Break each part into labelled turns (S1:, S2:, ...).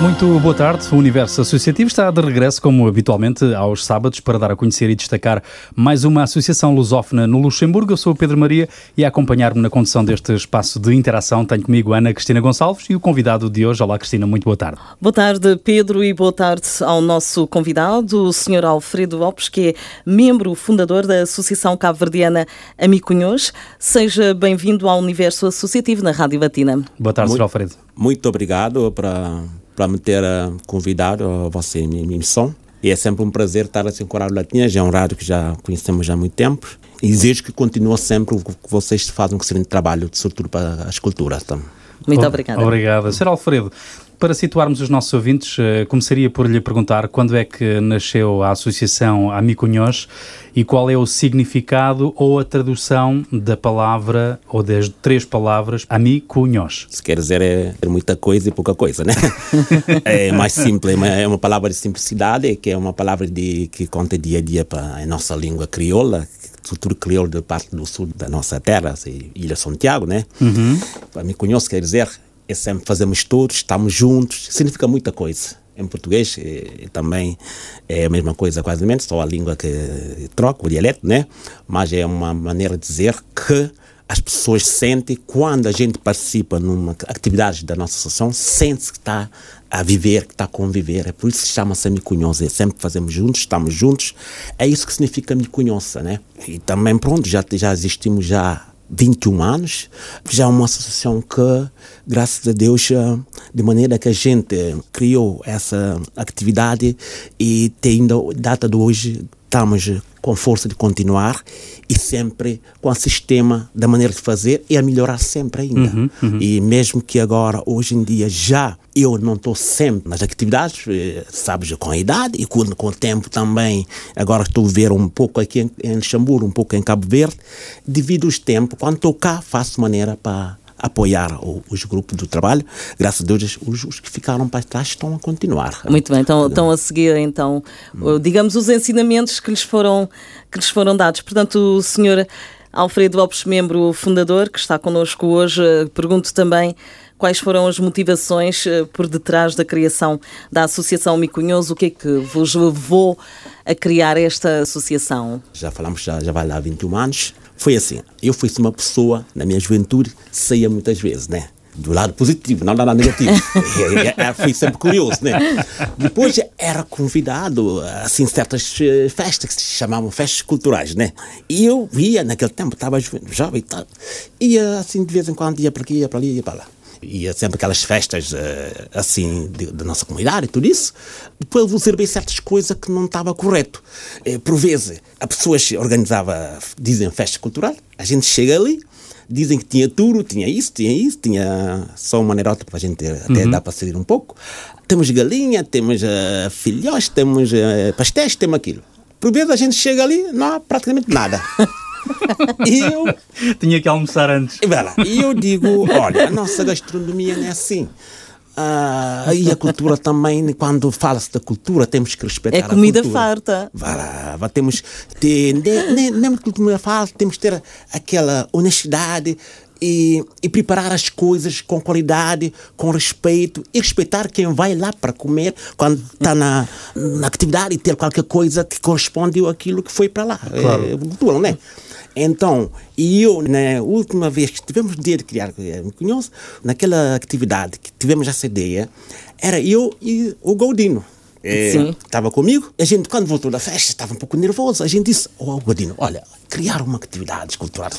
S1: Muito boa tarde. O Universo Associativo está de regresso, como habitualmente, aos sábados, para dar a conhecer e destacar mais uma associação lusófona no Luxemburgo. Eu sou o Pedro Maria e a acompanhar-me na condução deste espaço de interação tenho comigo Ana Cristina Gonçalves e o convidado de hoje. Olá, Cristina, muito boa tarde.
S2: Boa tarde, Pedro, e boa tarde ao nosso convidado, o Sr. Alfredo Lopes, que é membro fundador da Associação Cabo-Verdiana Amicunhos. Seja bem-vindo ao Universo Associativo na Rádio Batina.
S1: Boa tarde, Sr. Alfredo.
S3: Muito obrigado para para me ter uh, convidado a vossa emissão. E é sempre um prazer estar assim com a Rádio Latina, já é um rádio que já conhecemos já há muito tempo. E desejo que continue sempre o que vocês fazem um excelente trabalho, sobretudo para as culturas. Então.
S2: Muito obrigada.
S1: Obrigada. Sr. Alfredo, para situarmos os nossos ouvintes, eh, começaria por lhe perguntar quando é que nasceu a Associação Amicunhos e qual é o significado ou a tradução da palavra ou das três palavras Amicunhos.
S3: Se quer dizer é, é muita coisa e pouca coisa, né? é mais simples, é uma palavra de simplicidade, que é uma palavra de, que conta dia a dia para a nossa língua crioula, cultura crioula de parte do sul da nossa terra, assim, Ilha Santiago, né? Uhum. Amicunhos quer dizer é sempre fazemos todos, estamos juntos, significa muita coisa. Em português é, também é a mesma coisa, quase menos, só a língua que troca, o dialeto, né? Mas é uma maneira de dizer que as pessoas sentem, quando a gente participa numa atividade da nossa associação, sente que está a viver, que está a conviver. É por isso que chama-se Micunhosa. É sempre fazemos juntos, estamos juntos. É isso que significa Micunhosa, né? E também, pronto, já, já existimos já 21 anos, já é uma associação que, graças a Deus, eh, de maneira que a gente criou essa atividade e tendo data de hoje, estamos com força de continuar e sempre com o sistema da maneira de fazer e a melhorar sempre ainda. Uhum, uhum. E mesmo que agora, hoje em dia, já eu não estou sempre nas atividades, eh, sabes, com a idade e com, com o tempo também, agora estou a ver um pouco aqui em, em Luxemburgo, um pouco em Cabo Verde, devido aos tempos, quando estou cá, faço maneira para apoiar os grupos do trabalho. Graças a Deus, os, os, que ficaram para trás estão a continuar.
S2: Muito bem, então, estão a seguir, então, digamos, os ensinamentos que lhes foram, que lhes foram dados. Portanto, o senhor Alfredo Lopes, membro fundador, que está connosco hoje, pergunto também quais foram as motivações eh, por detrás da criação da Associação Micunhoso, o que é que vos levou a criar esta associação?
S3: Já falamos, já, já vai lá há 21 anos. Foi assim, eu fui uma pessoa, na minha juventude, saía muitas vezes, né? do lado positivo, não do lado negativo. fui sempre curioso, né? Depois era convidado, assim, certas eh, festas que se chamavam festas culturais, né? E eu ia, naquele tempo, estava jovem e tal, ia assim, de vez em quando, ia para aqui, ia para ali, ia para lá ia sempre aquelas festas eh, assim da nossa comunidade e tudo isso, depois eu vou saber certas coisas que não estava correto. Eh, por vezes, a pessoas organizava, dizem festa cultural, a gente chega ali, dizem que tinha tudo, tinha isso, tinha isso, tinha só uma maneirota para a gente até uhum. dar para sair um pouco. Temos galinha, temos uh, filhós, temos uh, pastéis, temos aquilo. Por vezes a gente chega ali, não há praticamente nada.
S1: Eu. Tinha que almoçar antes.
S3: E eu digo: olha, a nossa gastronomia não é assim. Ah, e a cultura também, quando fala-se da cultura, temos que respeitar
S2: é comida
S3: a cultura.
S2: farta.
S3: Vai temos ter, nem, nem, cultura farta, temos que ter aquela honestidade e, e, preparar as coisas com qualidade, com respeito e respeitar quem vai lá para comer quando está na, na atividade e ter qualquer coisa que corresponde àquilo que foi para lá. Claro. É, cultura, não é? Então, e eu, na última vez que tivemos o dia de criar me conheço, naquela atividade que tivemos essa ideia, era eu e o Goldino. Estava é, comigo, a gente, quando voltou da festa, estava um pouco nervoso. A gente disse: Ó, oh, Godino, olha, criar uma atividade cultural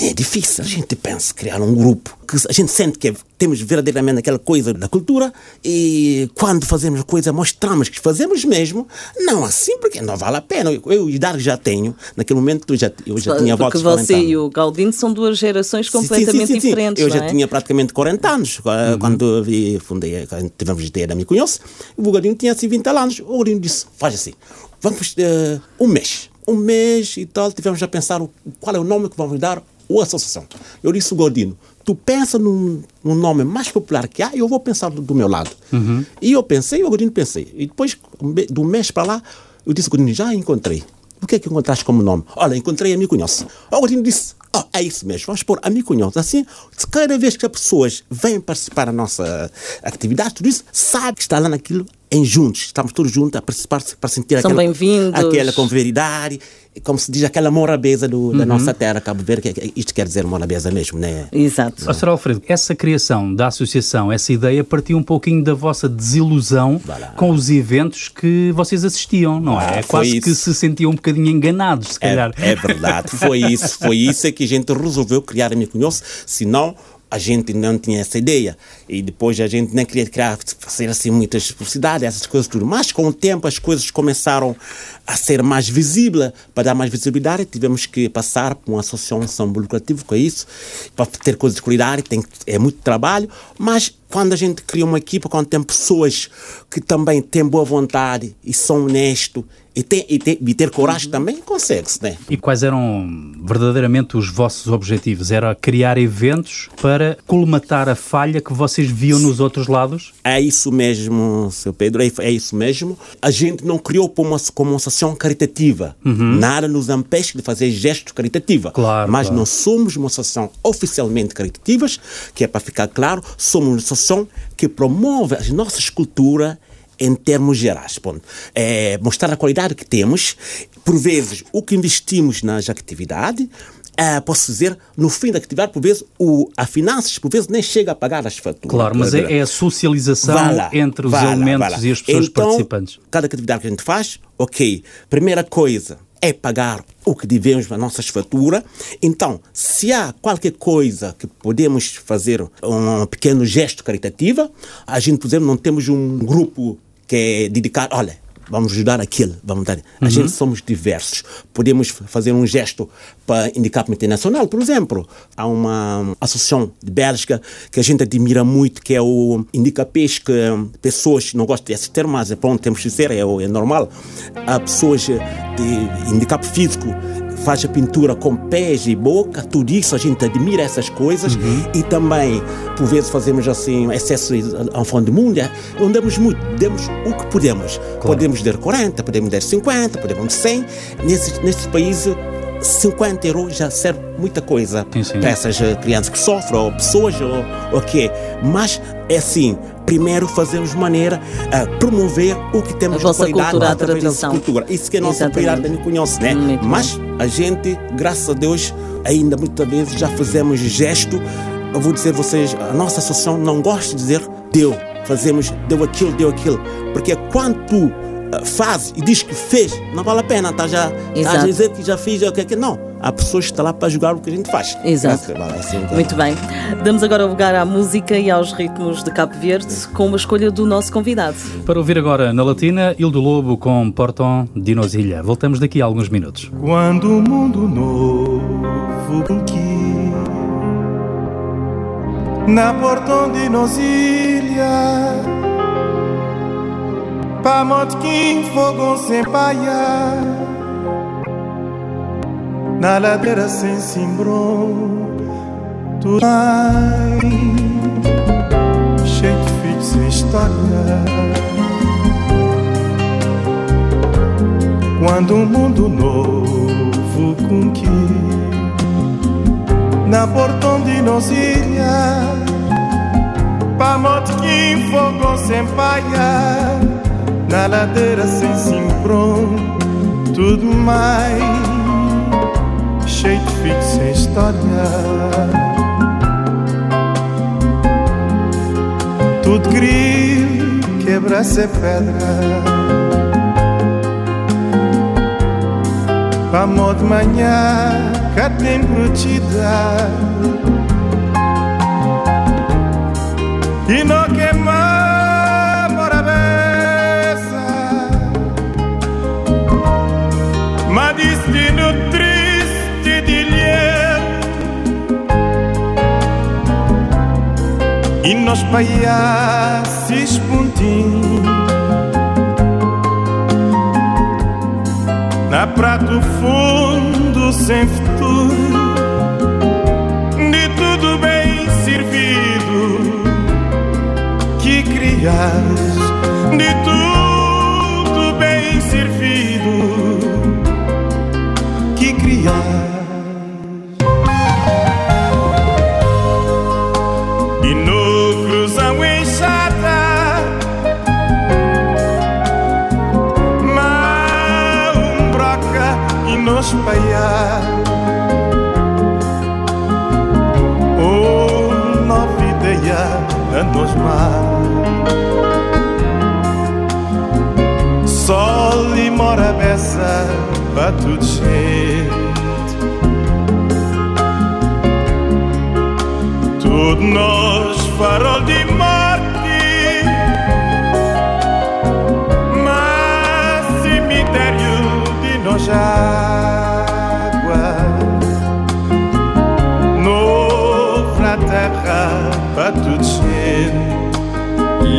S3: é difícil. A gente pensa criar um grupo que a gente sente que temos verdadeiramente aquela coisa da cultura e quando fazemos coisa mostramos que fazemos mesmo. Não assim, porque não vale a pena. Eu, eu idade já tenho, naquele momento eu já, eu já tinha
S2: votos
S3: Porque
S2: você e o Galdino são duas gerações completamente sim, sim, sim, diferentes.
S3: Eu já
S2: é?
S3: tinha praticamente 40 anos uhum. quando fundei, tivemos a ideia da Me Conheço. O Galdino tinha assim 20 anos. O Galdino disse: faz assim, vamos uh, um mês um mês e tal, tivemos a pensar qual é o nome que vamos dar ou associação. Eu disse, Gordino, tu pensa num, num, nome mais popular que há, eu vou pensar do, do meu lado. Uhum. E eu pensei, o Gordino pensei. E depois, do mês para lá, eu disse, Gordino, já encontrei. O que é que encontraste como nome? Olha, encontrei a Conhece. O Gordino disse, oh, é isso mesmo, vamos pôr a Conhece. Assim, cada vez que as pessoas vêm participar da nossa atividade, tudo isso, sabe que está lá naquilo em juntos, estamos todos juntos a participar para sentir
S2: São
S3: aquela, aquela convivialidade como se diz, aquela morabeza do, uhum. da nossa terra, Cabo Verde, que isto quer dizer morabeza mesmo, né?
S2: Exato.
S1: Oh, Sr. Alfredo, essa criação da associação, essa ideia partiu um pouquinho da vossa desilusão com os eventos que vocês assistiam, não é? Ah, é quase que se sentiam um bocadinho enganados, se calhar.
S3: É, é verdade, foi isso, foi isso que a gente resolveu criar a Me Conheço, senão a gente não tinha essa ideia e depois a gente nem queria criar, fazer assim muitas publicidades, essas coisas tudo. Mas com o tempo as coisas começaram a ser mais visíveis. Para dar mais visibilidade, tivemos que passar por uma associação lucrativa com isso, para ter coisas de qualidade, tem, é muito trabalho, mas quando a gente cria uma equipa, quando tem pessoas que também têm boa vontade e são honestos e, ter, e, ter, e ter coragem uhum. também, consegue-se, né?
S1: E quais eram verdadeiramente os vossos objetivos? Era criar eventos para colmatar a falha que vocês viam nos outros lados?
S3: É isso mesmo, seu Pedro, é, é isso mesmo. A gente não criou como uma, como uma associação caritativa. Uhum. Nada nos impede de fazer gestos caritativos.
S1: Claro,
S3: Mas
S1: claro.
S3: não somos uma associação oficialmente caritativas, que é para ficar claro, somos uma associação que promove a nossa cultura em termos gerais. Ponto. É mostrar a qualidade que temos, por vezes o que investimos nas atividades, é, posso dizer, no fim da atividade, por vezes, o, a finanças, por vezes, nem chega a pagar as faturas.
S1: Claro, mas é, é a socialização lá, entre os elementos e as pessoas
S3: então,
S1: participantes.
S3: Cada atividade que a gente faz, ok, primeira coisa é pagar o que devemos nas nossas faturas. Então, se há qualquer coisa que podemos fazer, um pequeno gesto caritativo, a gente, por exemplo, não temos um grupo que é dedicado, olha, vamos ajudar aquele, vamos dar. A uhum. gente somos diversos. Podemos fazer um gesto para o internacional, por exemplo. Há uma associação de Bélgica que a gente admira muito, que é o Indica Peixe, que pessoas, não gosto desse termo, mas é pronto, temos que dizer, é, é normal. Há pessoas de handicap físico faz a pintura com pés e boca, tudo isso a gente admira essas coisas uhum. e também, por vezes, fazemos assim excesso ao fundo do mundo. Andamos muito, demos o que podemos. Claro. Podemos dar 40, podemos dar 50, podemos dar 100. Nesses, nesses países 50 euros já serve muita coisa para essas eh, crianças que sofrem, ou pessoas, ou o que Mas é assim, primeiro fazemos maneira a promover o que temos
S2: a de qualidade cultura, a tradição.
S3: cultura. Isso que é a nossa prioridade, não conhece, né? Muito Mas a gente, graças a Deus, ainda muitas vezes já fazemos gesto. Eu vou dizer a vocês, a nossa associação não gosta de dizer deu, fazemos, deu aquilo, deu aquilo. Porque quando tu eh, faz e diz que fez, não vale a pena, tá já, tá a dizer que já fiz, o que é que não. Há pessoas que estão lá para jogar o que a gente faz.
S2: Exato. Assim, então. Muito bem. Damos agora lugar à música e aos ritmos de Cabo Verde com uma escolha do nosso convidado.
S1: Para ouvir agora na Latina, Il do Lobo com Portão de Nosilha. Voltamos daqui a alguns minutos.
S4: Quando o mundo novo conquista na Portão de Nosilha Pamotkin fogão sem paia Na ladeira sem cimbrom Tu ai Cheio de filhos sem história. Quando um mundo novo conquista Na portão de Nosilha Pamotkin fogão sem paia na ladeira sem cimbrom, tudo mais cheio de fito sem história. Tudo grilo, quebra-se pedra. Vamos de manhã, cá tem brutidade. E não queimar espalhar se espontim Na prato fundo sem futuro De tudo bem servido Que crias De tudo bem servido Que crias mar. Sol e mora beça para tudo gente Tudo nós farol de morte. Mas cemitério de nós água terra para tudo gente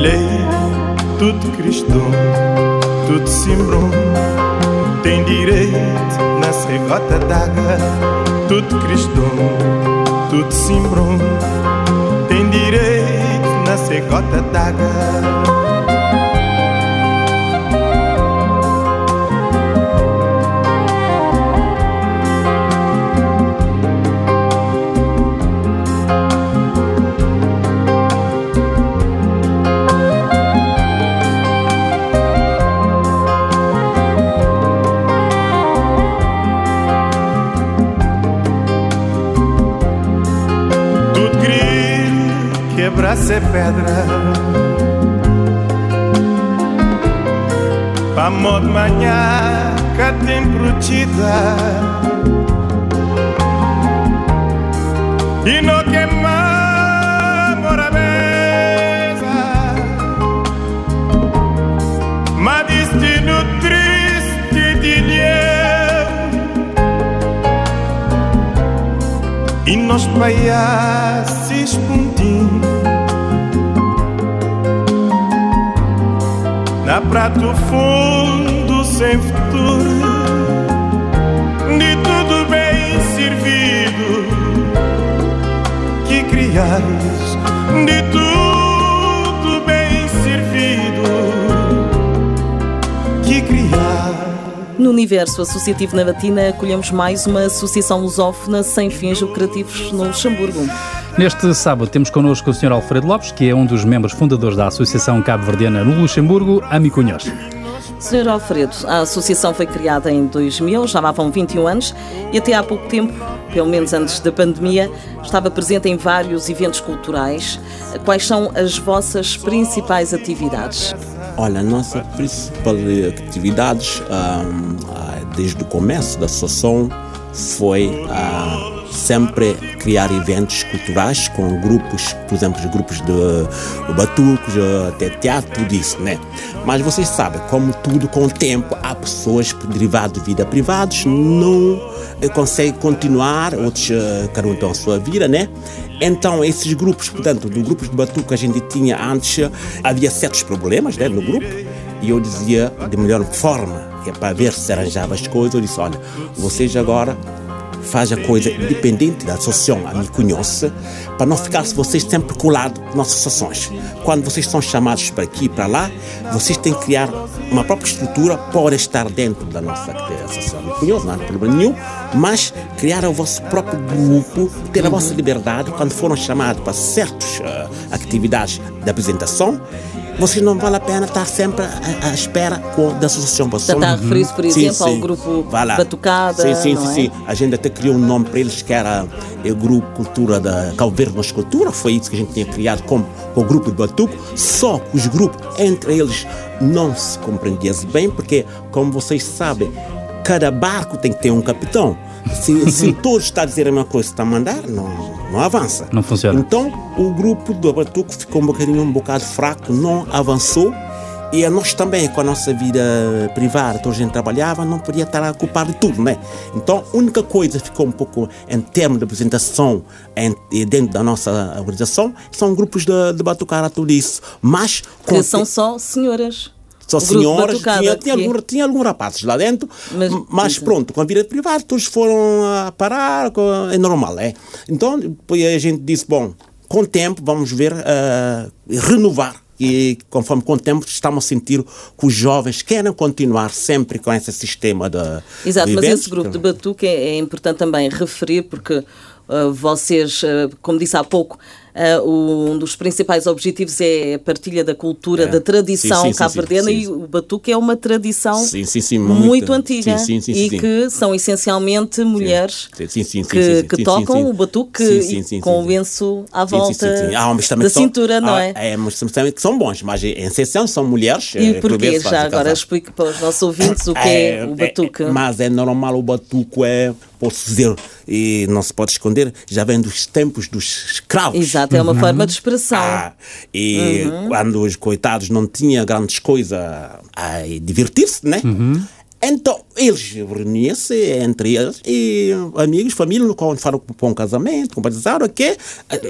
S4: Lei, tudo cristão, tudo simbrão Tem direito na segota d'água. Tudo cristão, tudo simbrão Tem direito na segota d'água quebra-se pedra. Vamos de manhã, cá tem protegida E não queimamos a mesa Mas destino triste de E nós paiaces prato fundo sem futuro De tudo bem servido Que criares De tudo bem servido Que criares
S2: No universo associativo na Batina, acolhemos mais uma associação lusófona sem fins lucrativos no Luxemburgo.
S1: Neste sábado temos connosco o Sr. Alfredo Lopes, que é um dos membros fundadores da Associação Cabo-Verdiana no Luxemburgo, Amicunhos.
S2: Sr. Alfredo, a associação foi criada em 2000, já lá vão 21 anos, e até há pouco tempo, pelo menos antes da pandemia, estava presente em vários eventos culturais. Quais são as vossas principais atividades?
S3: Olha, a nossa principal atividade ahm, ah, desde o começo da associação foi ah, sempre criar eventos culturais com grupos, por exemplo, os grupos de batucos, até teatro, tudo isso, né? Mas vocês sabem, como tudo com o tempo, há pessoas que, derivado de vida privados, não eh, conseguem continuar, outros eh, um tem a sua vida, né? Então, esses grupos, portanto, do grupos de que a gente tinha antes, eh, havia certos problemas né, no grupo, e eu dizia de melhor forma, que é para ver se arranjava as coisas, eu disse, olha, vocês agora faz a coisa independente da associação a me conhece, para não ficar vocês sempre colados nas associações. Quando vocês são chamados para aqui e para lá, vocês têm que criar uma própria estrutura para estar dentro da nossa associação. Me conhece, não há problema nenhum, mas criar o vosso próprio grupo, ter a vossa liberdade quando foram chamados para certas uh, atividades de apresentação, vocês não vale a pena estar sempre à, à espera com, da associação.
S2: Está a referir-se, por exemplo, ao grupo Batucada.
S3: Sim, sim, sim,
S2: é?
S3: sim. A gente até criou um nome para eles que era o Grupo Cultura da Cabo Verde Nos Cultura. Foi isso que a gente tinha criado como o grupo de Batuco. Só que os grupos, entre eles, não se compreendiam bem, porque, como vocês sabem, cada barco tem que ter um capitão. Se, se todos estão a dizer a mesma coisa, está a mandar, não, não avança.
S1: Não funciona.
S3: Então, o grupo do Batuco ficou um bocadinho, um bocado fraco, não avançou. E a nós também, com a nossa vida privada, toda a gente trabalhava, não podia estar a ocupar de tudo, né? Então, a única coisa que ficou um pouco em termos de apresentação em, dentro da nossa organização são grupos de, de batucara, tudo isso. Mas,
S2: Que são só senhoras.
S3: Só senhoras, tinha, tinha,
S2: que-
S3: algum, tinha alguns rapazes lá dentro,
S2: Mas-
S3: mas, mas pronto, com a vida privada, todos foram a parar, é normal, é? Então, depois a gente disse, bom, com o tempo vamos ver, ah, renovar. E conforme com o tempo estamos a sentir que os jovens querem continuar sempre com esse sistema de
S2: Exato,
S3: de
S2: mas esse grupo de batuque é, é importante também referir porque uh, vocês, uh, como disse há pouco, uh, um dos principais objetivos é a partilha da cultura,
S3: É.
S2: da tradição cabo-verdiana e o batuque é uma tradição
S3: Sim, sim, sim,
S2: muito,
S3: muito.
S2: antiga
S3: Sim, sim, sim,
S2: e que são essencialmente mulheres que, tocam o batuque e com o lenço à volta
S3: também
S2: da
S3: são-
S2: cintura, não é?
S3: É, mas também que são bons, mas em exceção são mulheres.
S2: E
S3: eh, por
S2: porquê? Já agora explique para os nossos ouvintes o que é, o batuque.
S3: mas é normal o batuque, é, posso dizer, e não se pode esconder, já vem dos tempos dos escravos.
S2: Exato, é uma forma de expressão.
S3: Ah, e
S2: Uhum.
S3: quando os coitados não tinham grandes coisas a, a divertir-se, né? Então, eles reuniam-se entre eles e amigos, família, quando foram para um casamento, o quê?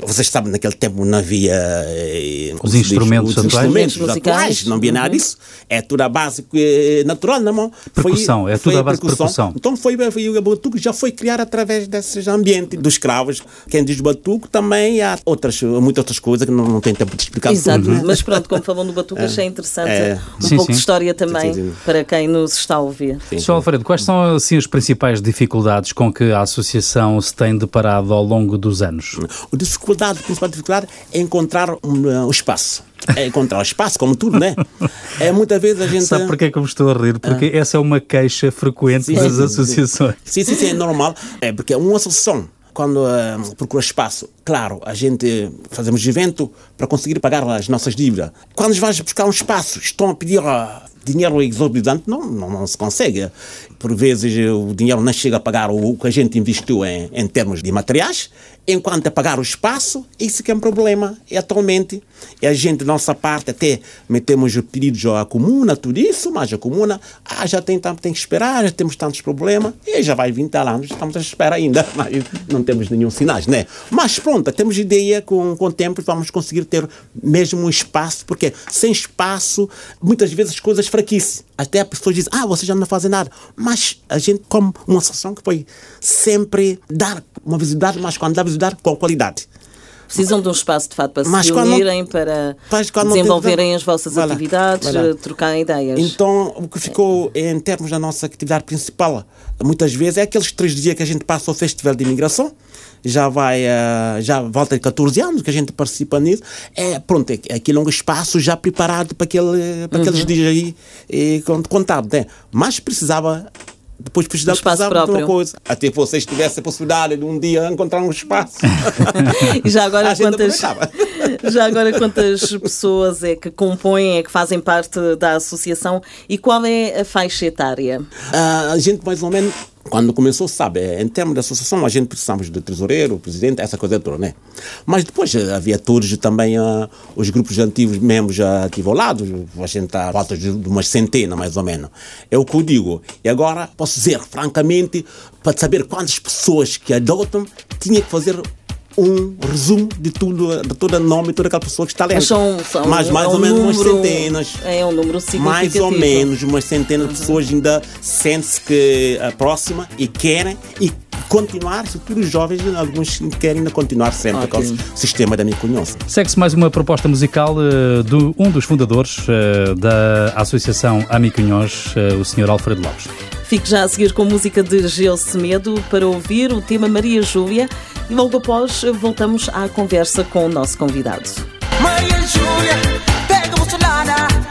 S3: Vocês sabem, naquele tempo não havia... eh,
S1: Os
S3: se diz,
S1: instrumentos
S3: os
S1: atuais.
S3: instrumentos
S2: Instrumentos musicais.
S3: atuais, não havia nada disso. É tudo a base eh, natural, não é?
S1: Percussão, é tudo
S3: foi
S1: à base de percussão.
S3: Então foi, foi o batuque já foi criado através desses ambientes dos escravos. Quem diz batuque também há outras, muitas outras coisas que não, não tem tempo de explicar
S2: Exato,
S3: tudo. né?
S2: mas pronto, como falam do Batuque, achei interessante
S3: É.
S2: um
S1: Sim,
S2: pouco
S1: sim.
S2: de história também
S3: Sim, sim, sim.
S2: para quem nos está a ouvir.
S3: Sim,
S1: Sr. Alfredo, quais são assim as principais dificuldades com que a associação se tem deparado ao longo dos anos?
S3: A dificuldade, a principal dificuldade é encontrar um, uh, o espaço. É encontrar o espaço, como tudo, né? É muitas vezes a gente.
S1: Sabe porquê é que eu me estou a rir? Porque essa é uma queixa frequente
S3: Sim,
S1: das
S3: sim,
S1: associações.
S3: Sim, sim, sim, é normal. É porque uma associação, quando eh, procura espaço, claro, a gente fazemos evento para conseguir pagar as nossas dívidas. Quando vais buscar um espaço, estão a pedir ah, dinheiro exorbitante, não, não, não se consegue. Por vezes o dinheiro não chega a pagar o, o que a gente investiu em, em termos de materiais, enquanto a pagar o espaço, isso que é um problema. E atualmente, e a gente, nossa parte, até metemos pedidos à comuna, tudo isso, mas a comuna, ah, já tem, tem que esperar, já temos tantos problemas, e já vai 20 anos, estamos à espera ainda, mas não temos nenhum sinais, né? Mas pronto, temos ideia com, com o tempo vamos conseguir ter mesmo um espaço, porque sem espaço, muitas vezes as coisas fraquissem. Até as pessoas dizem, ah, vocês já não fazem nada. Mas a gente, como uma associação que foi sempre dar uma visibilidade, mas quando dá visibilidade, com qualidade.
S2: Precisam de um espaço de fato para
S3: Mas
S2: se
S3: não-
S2: unirem, para
S3: não tem-
S2: desenvolverem as vossas
S3: Vai
S2: atividades,
S3: lá.
S2: eh, trocarem ideias.
S3: Então, o que ficou em termos da nossa atividade principal, muitas vezes, é aqueles três dias que a gente passa ao Festival de Imigração, já vai, eh, já volta de 14 anos que a gente participa nisso, é, pronto, é aquele longo espaço já preparado para, aquele, para
S2: Uhum.
S3: aqueles dias aí, e, con- contado, né? Mas precisava, depois precisava,
S2: espaço
S3: precisava de uma
S2: próprio.
S3: coisa. Até vocês tivessem a possibilidade de um dia encontrar um espaço.
S2: E já agora quantas já agora quantas pessoas é que compõem, é que fazem parte da associação e qual é a faixa etária?
S3: Ah, a gente mais ou menos, quando começou, sabe, eh, em termos de associação, a gente precisamos de tesoureiro, presidente, essa coisa toda, né? Mas depois eh, havia todos também ah, os grupos antigos, membros já ativos ao lado, a gente está a volta de, de umas centenas, mais ou menos. É o que eu digo. E agora, posso dizer, francamente, para saber quantas pessoas que adotam, tinha que fazer um resumo de tudo, de todo o nome, toda aquela pessoa que está lendo.
S2: Mas são, são
S3: Mas mais
S2: é um
S3: ou menos umas
S2: número-
S3: centenas
S2: É um número significativo.
S3: mais ou menos umas centenas de pessoas ainda sentem-se que aproxima e querem e continuar, sobretudo os jovens, alguns querem ainda continuar sempre com
S2: Ótimo.
S3: o sistema da Miconhoça.
S1: Segue-se mais uma proposta musical eh, de um dos fundadores eh, da Associação Amicunhós, eh, o Sr. Alfredo Lopes.
S2: Fique já a seguir com música de Gil Semedo para ouvir o tema Maria Júlia e logo após voltamos à conversa com o nosso convidado.
S5: Maria Júlia, pega o Bolsonaro,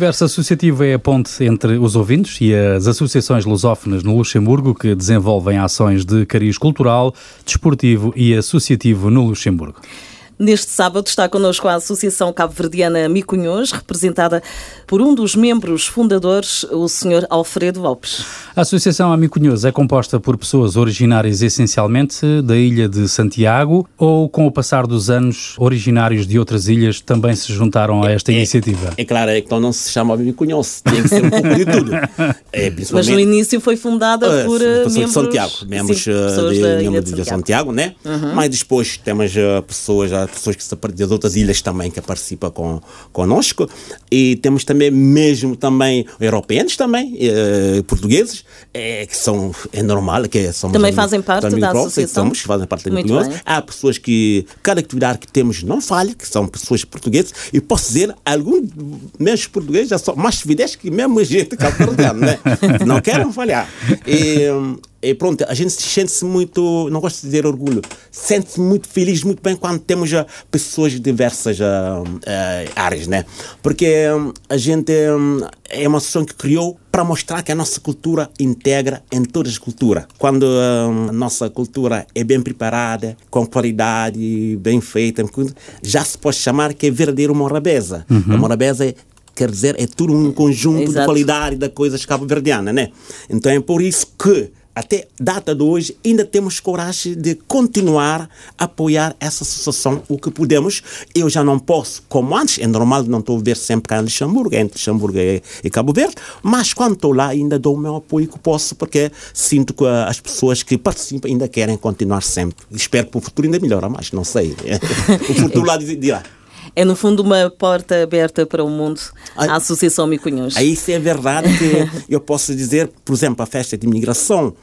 S1: universo associativo é a ponte entre os ouvintes e as associações lusófonas no Luxemburgo que desenvolvem ações de cariz cultural, desportivo e associativo no Luxemburgo.
S2: Neste sábado está connosco a Associação Cabo-Verdiana Micunhões, representada por um dos membros fundadores, o Sr. Alfredo Alpes.
S1: A Associação Amicunhoso é composta por pessoas originárias essencialmente da ilha de Santiago ou, com o passar dos anos, originários de outras ilhas também se juntaram a esta iniciativa?
S3: É claro, então não se chama Micunhos, tem que ser um pouco de tudo. É,
S2: Mas no início foi fundada
S3: eh,
S2: por eh,
S3: pessoas
S2: membros...
S3: de Santiago, membros
S2: sim,
S3: eh,
S2: pessoas
S3: de,
S2: ilha
S3: de
S2: de
S3: Santiago,
S2: Santiago. Uhum.
S3: né? Mas depois temos eh, pessoas, pessoas que se das outras ilhas também que participam com, conosco e temos também mesmo também europeus também, eh, portugueses, eh, que são, é normal, que são
S2: Também fazem parte da associação?
S3: Somos, fazem parte da
S2: Muito.
S3: Há pessoas que, cada atividade que temos não falha, que são pessoas portuguesas, e posso dizer, alguns meus portugueses já são mais fiéis que mesmo gente cabo-verdiana, né? Não querem falhar. E, e pronto, a gente sente-se muito, não gosto de dizer orgulho, sente-se muito feliz, muito bem quando temos já pessoas de diversas ah, ah, áreas, né? Porque hum, a gente hum, é uma associação que criou para mostrar que a nossa cultura integra em todas as culturas. Quando hum, a nossa cultura é bem preparada, com qualidade, bem feita, já se pode chamar que é verdadeiro morabeza. A morabeza é quer dizer, é tudo um conjunto de
S2: Exato.
S3: qualidade da coisas cabo-verdiana, né? Então é por isso que até data de hoje ainda temos coragem de continuar a apoiar essa associação o que podemos. Eu já não posso, como antes, é normal não estou a ver sempre cá em Luxemburgo, entre Luxemburgo e, Cabo Verde, mas quando estou lá ainda dou o meu apoio que posso, porque sinto que ah, as pessoas que participam ainda querem continuar sempre. Espero que o futuro ainda melhore mais, não sei. o futuro lá dirá.
S2: É, no fundo, uma porta aberta para o mundo,
S3: Ai.
S2: a Associação Micunhões.
S3: Aí isso é verdade que eu posso dizer, por exemplo, a festa de imigração,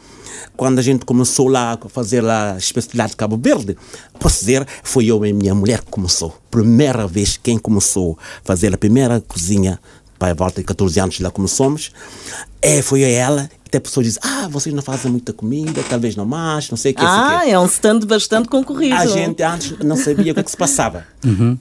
S3: quando a gente começou lá a fazer lá a especialidade de Cabo Verde, posso dizer, foi eu e minha mulher que começou. Primeira vez quem começou a fazer a primeira cozinha, para a volta de 14 anos lá começamos, é, foi ela. Até pessoas dizem, ah, vocês não fazem muita comida, talvez não mais, não sei o que.
S2: Ah,
S3: sei o quê."
S2: é um stand bastante concorrido.
S3: A gente antes não sabia o que, é que se passava.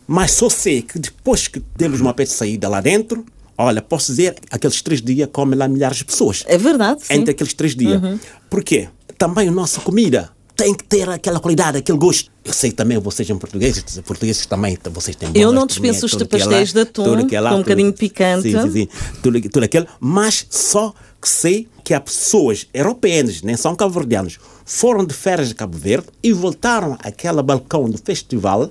S3: Mas só sei que depois que demos uma peça de saída lá dentro, olha, posso dizer, aqueles três dias comem lá milhares de pessoas.
S2: É verdade, sim.
S3: Entre aqueles três dias. Por quê? Também a nossa comida tem que ter aquela qualidade, aquele gosto. Eu sei também, vocês em português, portugueses também, vocês têm
S2: Eu não dispenso os
S3: é lá,
S2: pastéis de atum,
S3: que é lá,
S2: com um bocadinho picante.
S3: Sim, sim, sim. Tudo, tudo aquilo. Mas só que sei que há pessoas europeias, nem são cabo-verdianos, foram de férias de Cabo Verde e voltaram àquele balcão do festival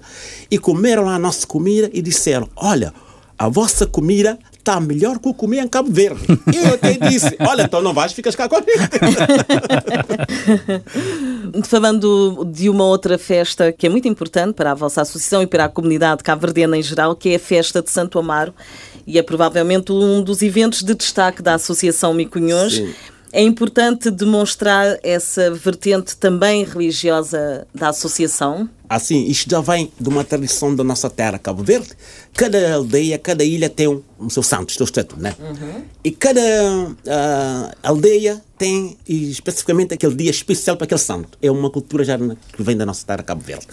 S3: e comeram a nossa comida e disseram: Olha, a vossa comida está melhor que eu comi em Cabo Verde. E eu até disse: Olha, então não vais, ficas cá comigo.
S2: Falando de uma outra festa que é muito importante para a vossa associação e para a comunidade cabo-verdiana em geral, que é a festa de Santo Amaro, e é provavelmente um dos eventos de destaque da Associação Micunhões.
S3: Sim.
S2: É importante demonstrar essa vertente também religiosa da associação.
S3: Assim, isto já vem de uma tradição da nossa terra, Cabo Verde. Cada aldeia, cada ilha tem um, um seu santo, o seu estatuto, né? E cada ah, aldeia tem especificamente aquele dia especial para aquele santo. É uma cultura já que vem da nossa terra, Cabo Verde.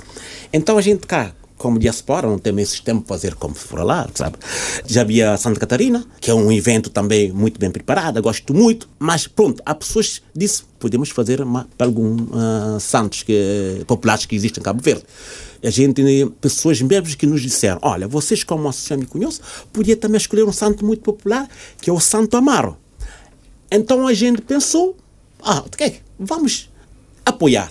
S3: Então a gente cá, como diaspora, não temos esse tempo para fazer como se for lá, sabe? Já havia Santa Catarina, que é um evento também muito bem preparado, gosto muito, mas pronto, há pessoas dizem podemos fazer para alguns ah, santos que, populares que existem em Cabo Verde. A gente, pessoas mesmo que nos disseram, olha, vocês como associação me conhecem, podia também escolher um santo muito popular, que é o Santo Amaro. Então a gente pensou, ah, ok, vamos apoiar.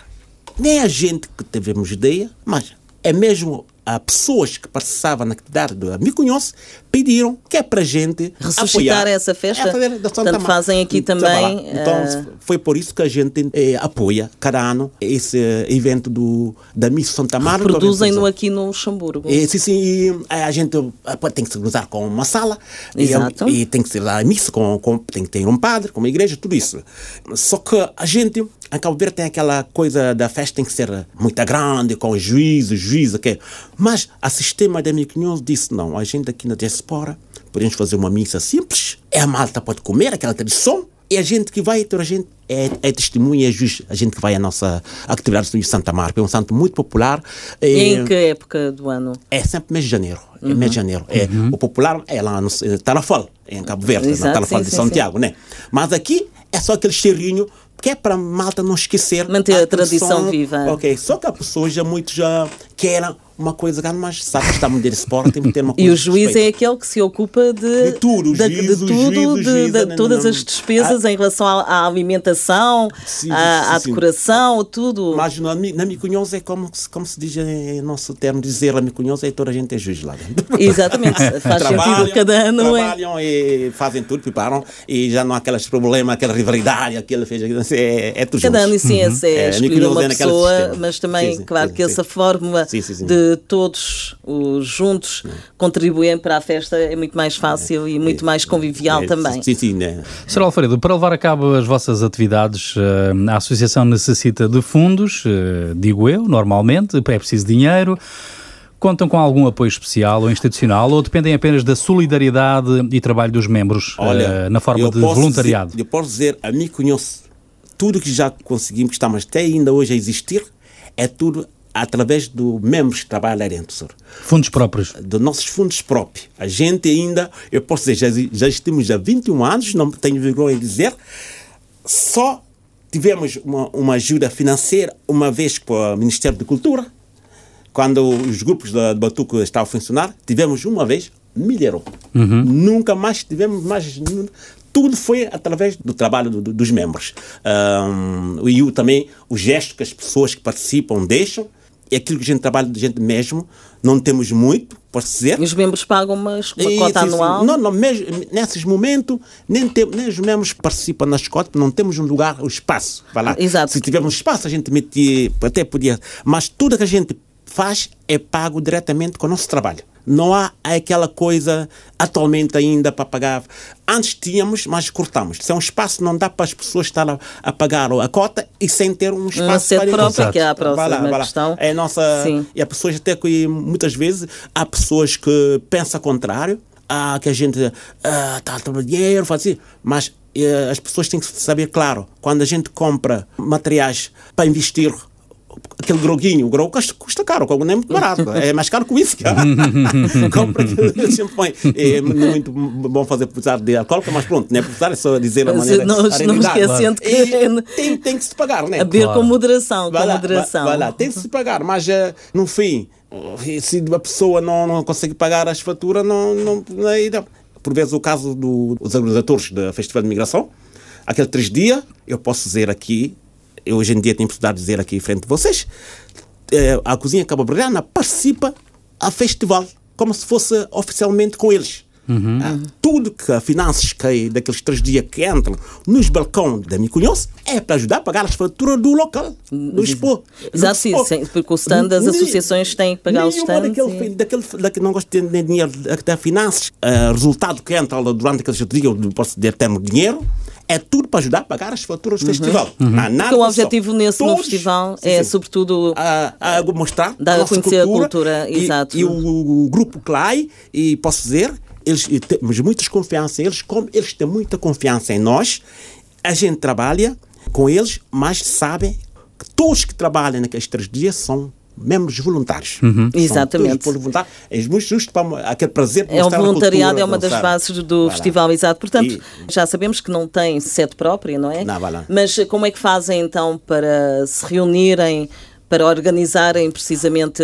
S3: Nem a gente que tivemos ideia, mas é mesmo a pessoas que participavam na atividade do Me Conhece pediram que é para a gente
S2: Ressuscitar
S3: apoiar.
S2: essa festa?
S3: É
S2: Portanto, fazem aqui também,
S3: lá. Então,
S2: eh,
S3: foi por isso que a gente eh, apoia cada ano esse eh, evento do, da Missa Santa Amaro.
S2: Produzem-no aqui no Luxemburgo.
S3: E, sim, sim, e a gente tem que se cruzar com uma sala e,
S2: Exato.
S3: e, tem que ser lá a missa, com, com, tem que ter um padre, com uma igreja, tudo isso. Só que a gente, em Cabo Verde, tem aquela coisa da festa tem que ser muito grande, com juízo, juízo, ok? Mas a sistema da Miquinhos disse: não, a gente aqui na diaspora podemos fazer uma missa simples, é a malta pode comer aquela tradição. E a gente que vai, toda a gente é, é testemunha, é juiz, a gente que vai à nossa atividade de Santa Marta, é um santo muito popular.
S2: Em que época do ano?
S3: é sempre mês de janeiro. É mês de janeiro. É, O popular é lá no eh, Tarrafal, em Cabo Verde,
S2: Exato,
S3: na Tarrafal
S2: sim,
S3: de
S2: sim,
S3: Santiago, né? Mas aqui é só aquele cheirinho que é para a malta não esquecer.
S2: Manter a tradição
S3: tradição.
S2: viva.
S3: Ok, só que a pessoa já muito já querem uma coisa grande, mas sabe que estamos de esporte, tem que ter uma coisa
S2: E o juiz é aquele que se ocupa de,
S3: De tudo, juiz,
S2: de tudo,
S3: juiz,
S2: de,
S3: juiz,
S2: de
S3: não,
S2: todas
S3: não,
S2: as despesas
S3: ah.
S2: em relação à, à alimentação,
S3: Sim,
S2: à, à
S3: sim, sim.
S2: decoração, tudo.
S3: Mas na, na Micunhões é como, se- como se diz em nosso termo, dizer a Micunhões é toda a gente é juiz lá dentro.
S2: Exatamente, faz sentido cada ano. É.
S3: trabalham e fazem tudo, preparam e já não há aqueles problemas, aquela rivalidade, aquele fez aquilo, é, é tudo
S2: Cada
S3: juntos.
S2: ano, sim, é, é
S3: É,
S2: escolher uma
S3: é naquele
S2: pessoa, mas também,
S3: Sim, sim,
S2: claro
S3: sim,
S2: que
S3: sim.
S2: essa fórmula
S3: Sim, sim, sim.
S2: de todos os juntos contribuem para a festa é muito mais fácil e muito mais convivial
S3: É,
S2: também.
S3: Sim, sim, né?
S1: Sr. Alfredo, para levar a cabo as vossas atividades, eh, a Associação necessita de fundos, eh, digo eu, normalmente, é preciso dinheiro. Contam com algum apoio especial ou institucional ou dependem apenas da solidariedade e trabalho dos membros eh, na forma de voluntariado?
S3: Dizer, eu posso dizer, a mim conheço tudo que já conseguimos, que estamos até ainda hoje a existir, é tudo através dos membros que trabalham lá dentro.
S1: Fundos próprios.
S3: dos nossos fundos próprios. A gente ainda, eu posso dizer, já, já existimos há 21 anos, não tenho vergonha de dizer, só tivemos uma, uma ajuda financeira uma vez para o Ministério da Cultura, quando os grupos da, de Batuco estavam a funcionar, tivemos uma vez mil euros. Nunca mais tivemos mais. Tudo foi através do trabalho do- do- dos membros. Ahm, e o, também o gesto que as pessoas que participam deixam, e aquilo que a gente trabalha de gente mesmo, não temos muito, posso dizer.
S2: E os membros pagam uma, uma
S3: E,
S2: cota anual.
S3: Não, não, mesmo, nesses momentos, nem, tem, nem os membros participam nas cotas, não temos um lugar, um espaço. Vai lá.
S2: Exato.
S3: Se tivermos espaço, a gente metia, até podia. Mas tudo que a gente faz é pago diretamente com o nosso trabalho. Não há aquela coisa atualmente ainda para pagar. Antes tínhamos, mas cortamos. Se é um espaço, não dá para as pessoas estar a, a pagar a cota e sem ter um espaço para
S2: própria,
S1: Exato.
S2: que é a
S3: Vai lá,
S2: próxima
S3: vai lá.
S2: questão.
S3: É a nossa.
S2: Sim.
S3: E há pessoas até que muitas vezes há pessoas que pensam contrário, ah, que a gente está a dinheiro, faz assim, mas eh, as pessoas têm que saber, claro, quando a gente compra materiais para investir aquele groguinho, o grogo custa, custa caro, o grogo não é muito barato, é mais caro que o whisky. Compra aquele champanhe. É muito bom fazer precisar de alcoólica, mas pronto, não é precisar, é só dizer a maneira
S2: não-
S3: a
S2: não esquecendo que-
S3: E tem, tem que se pagar, né?
S2: A beber com moderação, com
S3: Vai lá,
S2: moderação.
S3: vai- vai lá, tem que se pagar, mas eh, no fim, eh, se a pessoa não, não consegue pagar as faturas, não, não, aí não. Por vezes o caso do- dos organizadores do Festival de Migração, aqueles três dias, eu posso dizer aqui, eu hoje em dia tenho possibilidade de dizer aqui em frente de vocês, eh, a Cozinha Cabo-Verdiana participa a festival, como se fosse oficialmente com eles. Ah, tudo que a finanças que daqueles três dias que entram nos balcões da Micunhos é para ajudar a pagar as faturas do local, do expo.
S2: Exato, sim,
S3: expo.
S2: sim, porque o stand, as associações têm que pagar os
S3: nenhuma
S2: stands.
S3: Daquele,
S2: e-
S3: daquele, daquele, não gosto de ter dinheiro da, da finanças, ah, resultado que entra durante aqueles dias, eu posso termo dinheiro, é tudo para ajudar a pagar as faturas do festival. Não há nada
S2: Uhum. Porque o
S3: só.
S2: objetivo nesse no
S3: Todos-
S2: festival
S3: sim,
S2: é,
S3: sim.
S2: sobretudo,
S3: a, a mostrar
S2: Dar a
S3: nossa
S2: conhecer a cultura,
S3: e,
S2: exato.
S3: E o, o grupo Clay, e posso dizer, eles e temos muita confiança em eles, como eles têm muita confiança em nós, a gente trabalha com eles, mas sabem que todos que trabalham naqueles três dias são membros voluntários. São
S2: Exatamente.
S3: É muito justo para aquele prazer de
S2: É o voluntariado,
S3: cultura,
S2: é uma das
S3: dançar.
S2: bases do
S3: Vai lá.
S2: festival, exato. Portanto,
S3: E-
S2: já sabemos que não tem sede própria, não é?
S3: Não, vai lá.
S2: Mas como é que fazem então para se reunirem, para organizarem precisamente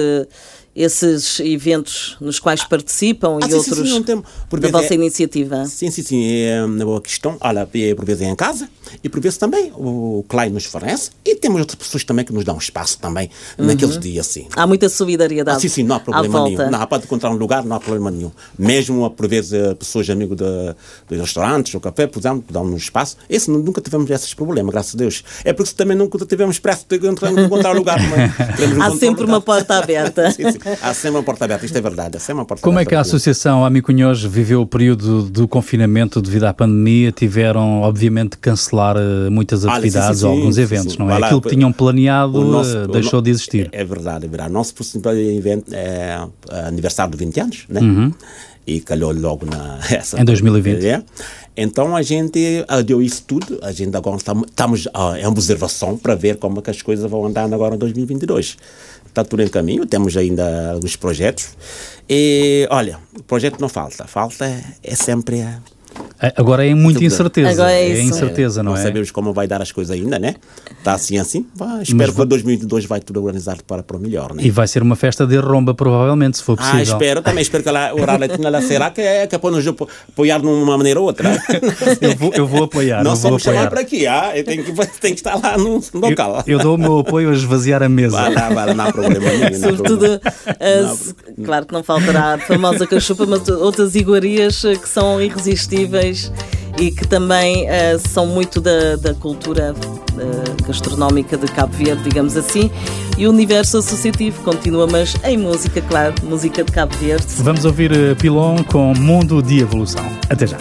S2: esses eventos nos quais participam
S3: Ah,
S2: e
S3: sim, sim,
S2: outros
S3: sim, tem- por
S2: da vossa
S3: é-
S2: iniciativa?
S3: Sim, sim, sim, é uma boa questão. Olha, é, por vezes é em casa e por vezes também o Klein nos fornece e temos outras pessoas também que nos dão espaço também naqueles dias assim.
S2: Há muita solidariedade
S3: Ah, sim, sim, não há problema nenhum. Não, pode encontrar um lugar, não há problema nenhum. Mesmo, por vezes, pessoas amigos de restaurantes ou café, por exemplo, dão-nos espaço. Esse nu- nunca tivemos esses problemas, graças a Deus. É porque também nunca tivemos pressa de encontrar encontrar lugar. mas queremos
S2: Há sempre
S3: lugar.
S2: uma porta aberta.
S3: sim, sim. Há sempre uma porta aberta, isto é verdade. Há sempre uma porta
S1: Como é que a. Associação Amicunhos viveu o período do confinamento devido à pandemia? Tiveram, obviamente, de cancelar eh, muitas
S3: sim,
S1: atividades
S3: sim,
S1: ou
S3: sim,
S1: alguns
S3: sim,
S1: eventos,
S3: sim.
S1: não é? Aquilo que tinham planeado
S3: nosso-
S1: eh, deixou de existir.
S3: É, é verdade, é verdade. O nosso principal evento é o aniversário de 20 anos, né? E calhou logo na. Essa,
S1: Em 2020.
S3: É. Então a gente adiou isso tudo. A gente agora estamos, estamos ah, em observação para ver como é que as coisas vão andar agora em 2022. Está tudo em caminho, temos ainda alguns projetos. E olha, o projeto não falta. Falta é, sempre.
S1: Agora é muita incerteza.
S2: Agora é
S1: é
S2: isso.
S1: incerteza, não, é?
S3: sabemos como vai dar as coisas ainda, né? Está assim, assim. Vá, espero que 2022 vai tudo organizado para, para o melhor, né?
S1: E vai ser uma festa de romba, provavelmente, se for
S3: Ah,
S1: possível.
S3: espero também, espero que ela, o Raletina lá será que é capaz de nos apo- apoiar de uma maneira ou outra.
S1: Eu vou, eu vou apoiar.
S3: não só me chamar
S1: apoiar.
S3: para aqui, ah, eu tenho que, tenho que estar lá no local.
S1: Eu, eu dou o meu apoio a esvaziar a mesa.
S3: Vai lá, vai lá, não há problema nenhum. não
S2: Sobretudo,
S3: problema.
S2: as- claro que não faltará a famosa cachupa, mas outras iguarias eh, que são irresistíveis e que também eh, são muito da, da cultura eh, gastronómica de Cabo Verde, digamos assim. E o universo associativo continua, mas em música, claro, música de Cabo Verde.
S1: Vamos ouvir eh, Pilon com Mundo de Evolução. Até já.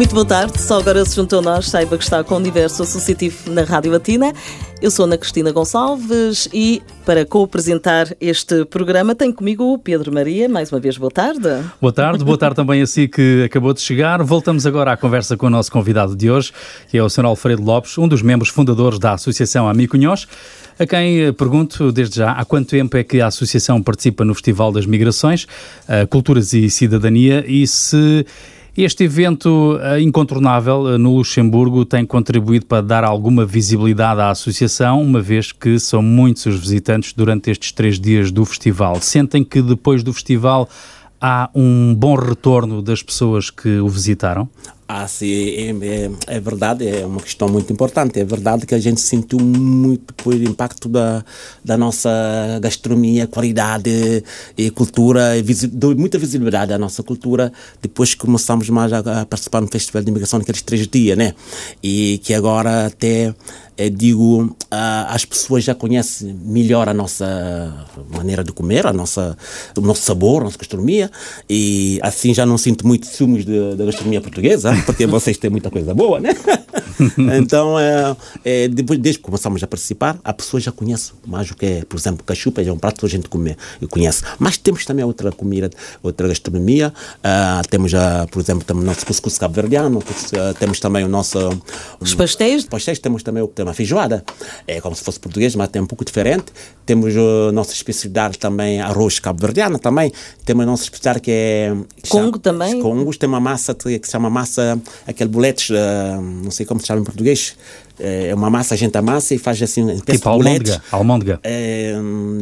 S2: Muito boa tarde. Só agora se juntou a nós, saiba que está com o Universo Associativo na Rádio Latina. Eu sou Ana Cristina Gonçalves e para co-apresentar este programa tenho comigo o Pedro Maria. Mais uma vez, boa tarde.
S1: Boa tarde, boa tarde também a si que acabou de chegar. Voltamos agora à conversa com o nosso convidado de hoje, que é o Sr. Alfredo Lopes, um dos membros fundadores da Associação Amicunhós, a quem eh, pergunto desde já há quanto tempo é que a Associação participa no Festival das Migrações, eh, Culturas e Cidadania e se este evento eh, incontornável eh, no Luxemburgo tem contribuído para dar alguma visibilidade à associação, uma vez que são muitos os visitantes durante estes três dias do festival. Sentem que depois do festival há um bom retorno das pessoas que o visitaram?
S3: Ah, sim, é, é, é verdade, é uma questão muito importante. É verdade que a gente sentiu muito por impacto da, da nossa gastronomia, qualidade e cultura, e visi, deu muita visibilidade à nossa cultura depois que começamos mais a, a participar no Festival de Imigração naqueles três dias, né? E que agora até eh, digo, ah, as pessoas já conhecem melhor a nossa maneira de comer, a nossa, o nosso sabor, a nossa gastronomia, e assim já não sinto muito ciúmes da gastronomia portuguesa, porque vocês têm muita coisa boa, né? então, é, é, depois, desde que começamos a participar, a pessoa já conhece mais o que é, por exemplo, cachupa, é um prato que a gente come e conhece. Mas temos também outra comida, outra gastronomia, ah, temos, ah, por exemplo, também o nosso cuscuz cabo-verdiano, ah, temos também o nosso...
S2: Os pastéis?
S3: pastéis temos também o que tem uma feijoada, é como se fosse português, mas tem um pouco diferente. Temos a nossa especialidade também, arroz cabo-verdiano também. Temos a nossa especialidade que é...
S2: Congo também?
S3: Congos tem uma massa que se chama massa, aquele boletes, ah, não sei como se chama em português. É uma massa, a gente amassa e faz assim,
S1: Tipo almôndega. Almôndega.
S3: É,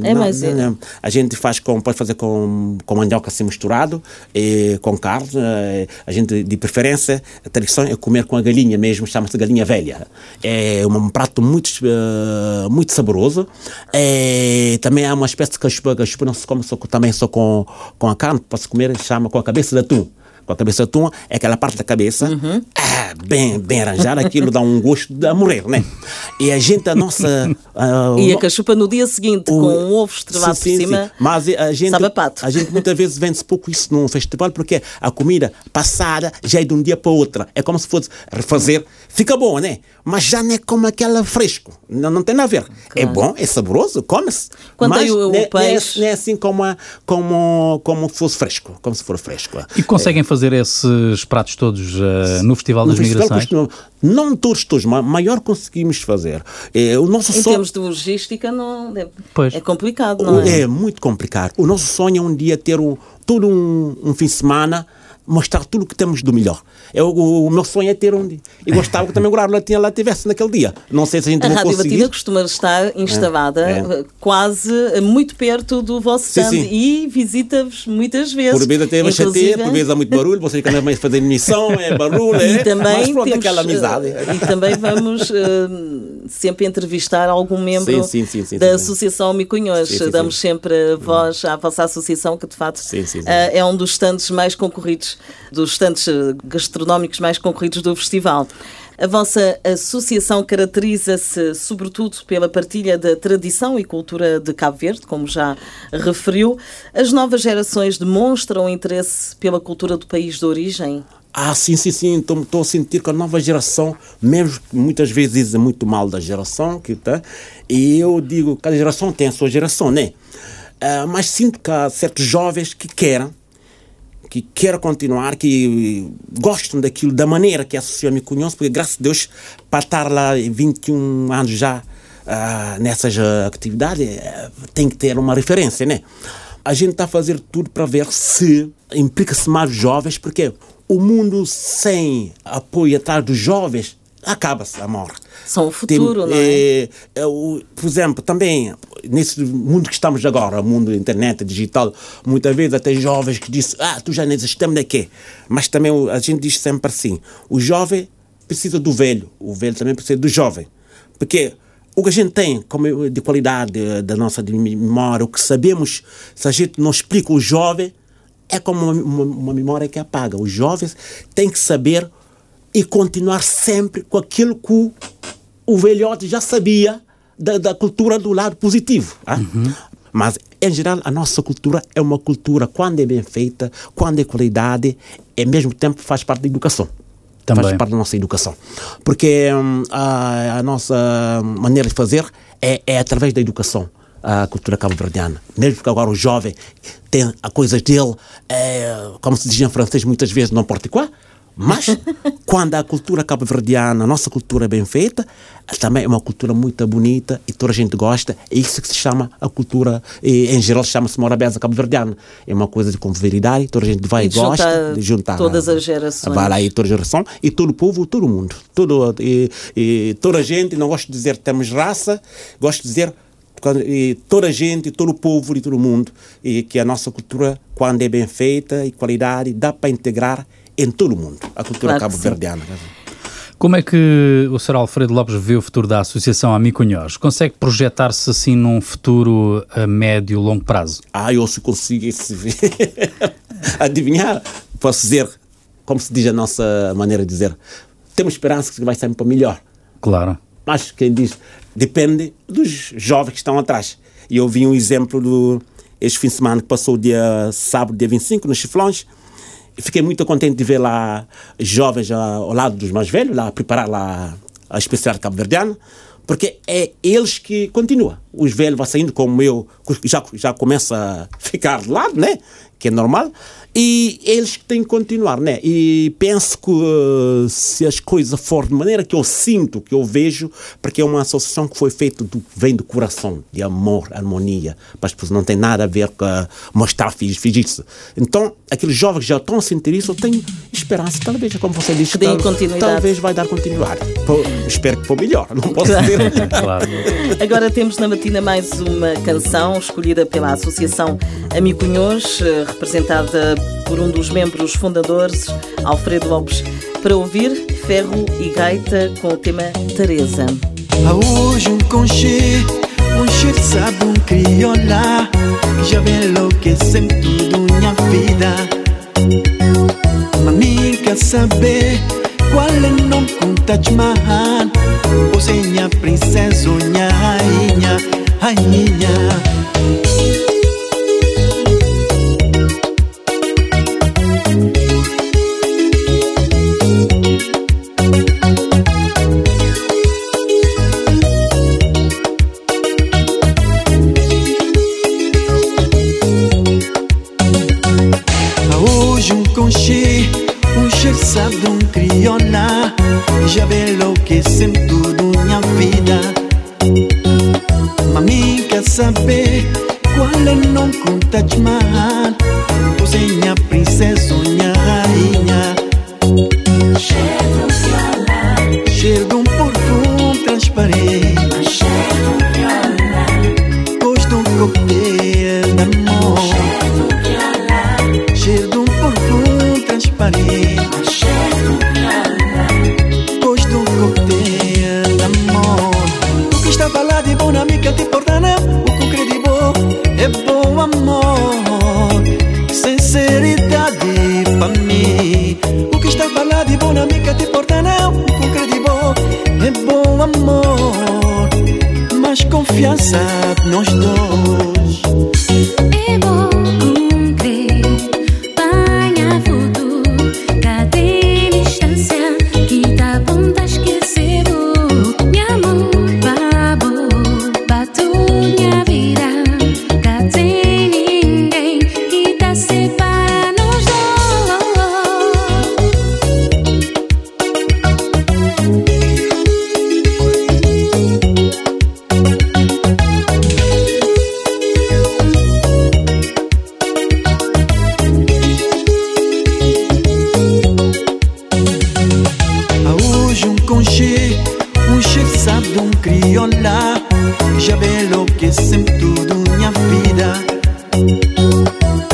S2: É,
S3: não,
S2: mas
S3: não, não. A gente faz com, pode fazer com, com mandioca assim misturado, e com carne. eh, A gente, de preferência, a tradição é comer com a galinha mesmo, chama-se galinha velha. É um prato muito, eh, muito saboroso. É, também há uma espécie de cachupa, cachupa não se come só, também só com, com a carne, pode comer, chama com a cabeça de atum. Com a cabeça de atum, é aquela parte da cabeça, ah, bem, bem arranjada, aquilo dá um gosto de a morrer, né? E a gente, a nossa. o
S2: E a
S3: no-
S2: cachupa no dia seguinte,
S3: o-
S2: com um ovo estrelado
S3: Sim,
S2: por cima.
S3: sim. Mas a gente,
S2: sabe a pato.
S3: a gente muitas vezes vende-se pouco isso num festival porque a comida passada já é de um dia para outro. É como se fosse refazer. Fica bom, né? Mas já não é como aquela fresco. Não, não tem nada a ver. É bom, é saboroso, come-se.
S2: Quanto
S3: mas
S2: aí o- o
S3: não é- não é-
S2: peixe-
S3: Não é assim como, a- como, como se fosse fresco. Como se for fresco.
S1: E conseguem fazer esses pratos todos eh, no Festival
S3: No
S1: das
S3: festival
S1: Migrações?
S3: costuma- não todos, todos, mas maior conseguimos fazer. É, o nosso
S2: Em
S3: sonho-
S2: termos de logística, não, é,
S1: Pois.
S2: é complicado, não é?
S3: É muito complicado. O nosso sonho é um dia ter um, todo um, um fim de semana mostrar tudo o que temos do melhor. Eu, o, o meu sonho é ter um dia. E gostava que também o Rádio Latina lá tivesse naquele dia. Não sei se a gente
S2: A
S3: vai
S2: Rádio
S3: conseguir.
S2: Batina costuma estar instalada
S3: É.
S2: eh, quase eh, muito perto do vosso
S3: Sim,
S2: stand
S3: sim.
S2: e visita-vos muitas vezes.
S3: Por vezes até vai chatear,
S2: Inclusive,
S3: por vezes há muito barulho, vocês que andam mais fazer emissão, é barulho, é.
S2: E também
S3: Mas pronto,
S2: temos,
S3: aquela amizade.
S2: eh, E também vamos eh, sempre entrevistar algum membro
S3: Sim,
S2: da. Associação Micunhões. Damos sempre voz à vossa associação, que de facto eh, é um dos stands mais concorridos, dos stands eh, gastronómicos mais concorridos do festival. A vossa associação caracteriza-se sobretudo pela partilha da tradição e cultura de Cabo Verde, como já referiu. As novas gerações demonstram interesse pela cultura do país de origem?
S3: Ah, sim, sim, sim. Estou a sentir que a nova geração, mesmo que muitas vezes dizem muito mal da geração, que tá, e eu digo, cada geração tem a sua geração, né? Ah, mas sinto que há certos jovens que querem, que querem continuar, que gostam daquilo, da maneira que a Associação me conhece, porque graças a Deus, para estar lá 21 anos já ah, nessas ah, atividades, eh, tem que ter uma referência, né? A gente está a fazer tudo para ver se implica-se mais jovens, porque o mundo sem apoio atrás dos jovens acaba-se, a morte.
S2: São o futuro, não é?
S3: é, é o- por exemplo, também nesse mundo que estamos agora, o mundo internet, digital, muitas vezes até jovens que dizem, ah, tu já nem existes daqui. Mas também o- a gente diz sempre assim, o jovem precisa do velho, o velho também precisa do jovem. Porque o que a gente tem como de qualidade eh, da nossa memória, o que sabemos, se a gente não explica o jovem, é como uma, uma- uma memória que apaga. Os jovens têm que saber e continuar sempre com aquilo que o, o velhote já sabia da, da cultura do lado positivo. ah? Mas, em geral, a nossa cultura é uma cultura, quando é bem feita, quando é qualidade, e ao mesmo tempo faz parte da educação.
S1: Também.
S3: Faz parte da nossa educação. Porque hum, a, a nossa maneira de fazer é, é através da educação. A cultura cabo-verdiana. Mesmo que agora o jovem tem a coisas dele, é, como se diz em francês muitas vezes, não porte quoi. Mas, quando a cultura cabo-verdiana, a nossa cultura é bem feita, também é uma cultura muito bonita e toda a gente gosta. É isso que se chama a cultura, e, em geral chama-se morabeza cabo-verdiana. É uma coisa de convivialidade, toda a gente vai
S2: E
S3: e gosta
S2: juntar
S3: de juntar.
S2: todas as gerações.
S3: Vai lá e toda a geração, e todo o povo, todo o mundo. Todo, e, e toda a gente, não gosto de dizer que temos raça, gosto de dizer e toda a gente, todo o povo e todo o mundo. E que a nossa cultura, quando é bem feita e qualidade, dá para integrar em todo o mundo. A cultura
S2: Claro
S3: cabo-verdiana.
S1: Como é que o Sr. Alfredo Lopes vê o futuro da Associação Amicunhós? Consegue projetar-se assim num futuro a médio, longo prazo?
S3: Ah, eu se consigo esse- adivinhar, posso dizer, como se diz a nossa maneira de dizer, temos esperança que vai sempre para melhor.
S1: Claro.
S3: Mas quem diz, depende dos jovens que estão atrás. E eu vi um exemplo do este fim de semana que passou o dia sábado, dia 25, nos Chiflões. Fiquei muito contente de ver lá jovens ao lado dos mais velhos, lá a preparar lá a especialidade cabo-verdiana, porque é eles que continuam. Os velhos vão saindo como eu, já, já começa a ficar de lado, né? Que é normal. E eles que têm que continuar, né? E penso que uh, se as coisas forem de maneira que eu sinto, que eu vejo, porque é uma associação que foi feita, do, vem do coração, de amor, harmonia, para as pessoas não tem nada a ver com uh, mostrar, fiz, fiz isso. Então, aqueles jovens que já estão a sentir isso, eu tenho esperança, talvez, como você disse, tal-
S2: continuidade.
S3: talvez vai dar continuidade. Pô, espero que for melhor, não posso dizer.
S1: Claro.
S2: Agora temos na matina mais uma canção escolhida pela Associação Amicunhos, eh, representada por um dos membros fundadores, Alfredo Lopes, para ouvir Ferro e Gaita com o tema Teresa.
S6: Há hoje um conche, um cheiro sabe um crioula que já vem enlouquecendo tudo minha vida. Mami quer saber qual é o nome com Taj Mahal. Minha princesa, minha rainha, rainha.